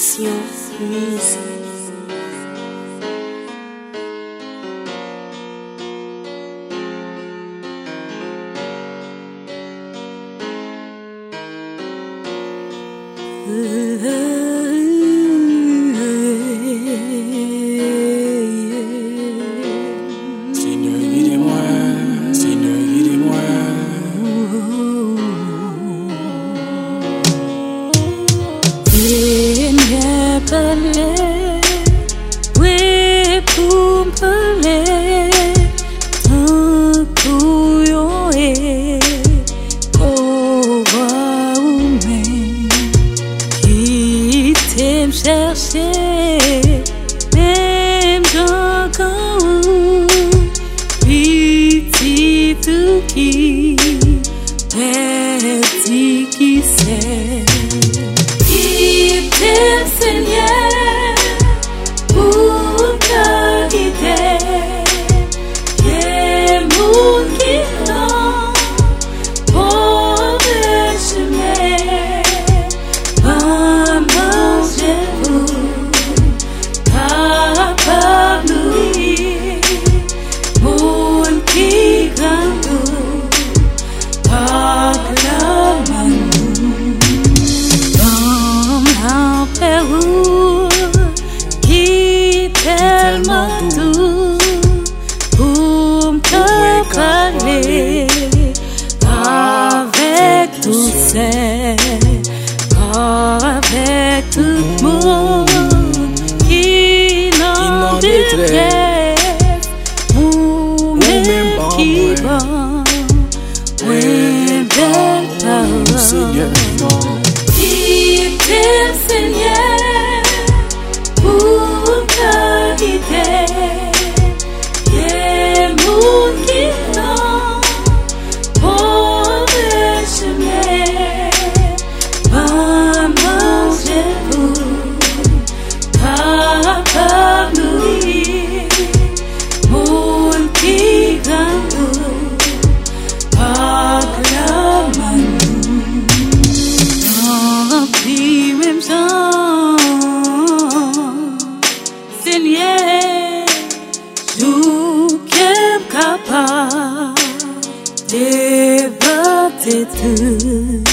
Passion Music. Ooh. turning avec tout le monde qui n'en. capable d'éviter tout.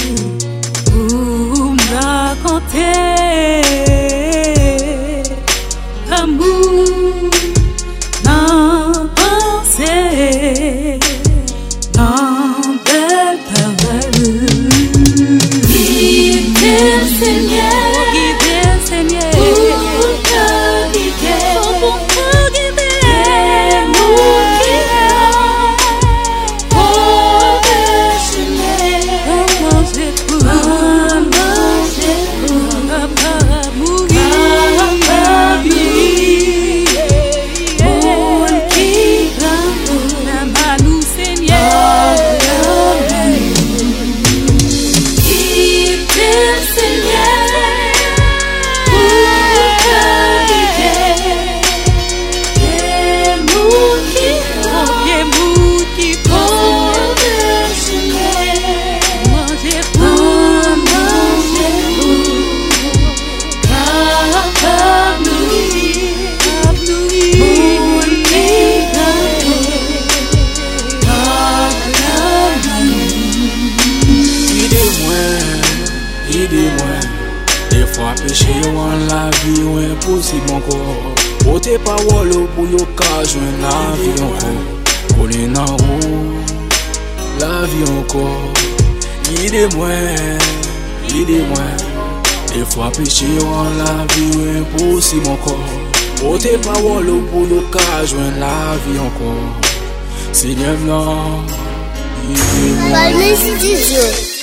wè E frape che yo an la vi wè Posib anko Pote pa wolo pou yo ka jwen la vi anko Kole nan wou La vi anko Ide mwen Ide mwen. E frape che yo an la vi wè Posib anko Pote pa wolo pou yo ka jwen la vi anko Senyev nan Ide mwen.